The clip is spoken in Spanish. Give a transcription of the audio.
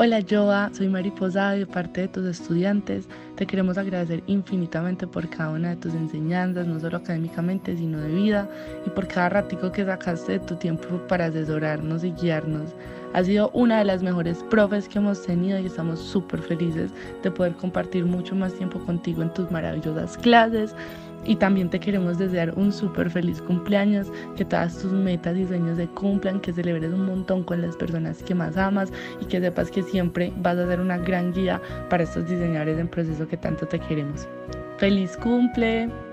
Hola Joa, soy Mariposa de parte de tus estudiantes. Te queremos agradecer infinitamente por cada una de tus enseñanzas, no solo académicamente, sino de vida, y por cada ratico que sacaste de tu tiempo para asesorarnos y guiarnos. Has sido una de las mejores profes que hemos tenido y estamos súper felices de poder compartir mucho más tiempo contigo en tus maravillosas clases. Y también te queremos desear un súper feliz cumpleaños, que todas tus metas y sueños se cumplan, que celebres un montón con las personas que más amas y que sepas que siempre vas a ser una gran guía para estos diseñadores en proceso que tanto te queremos. ¡Feliz cumple!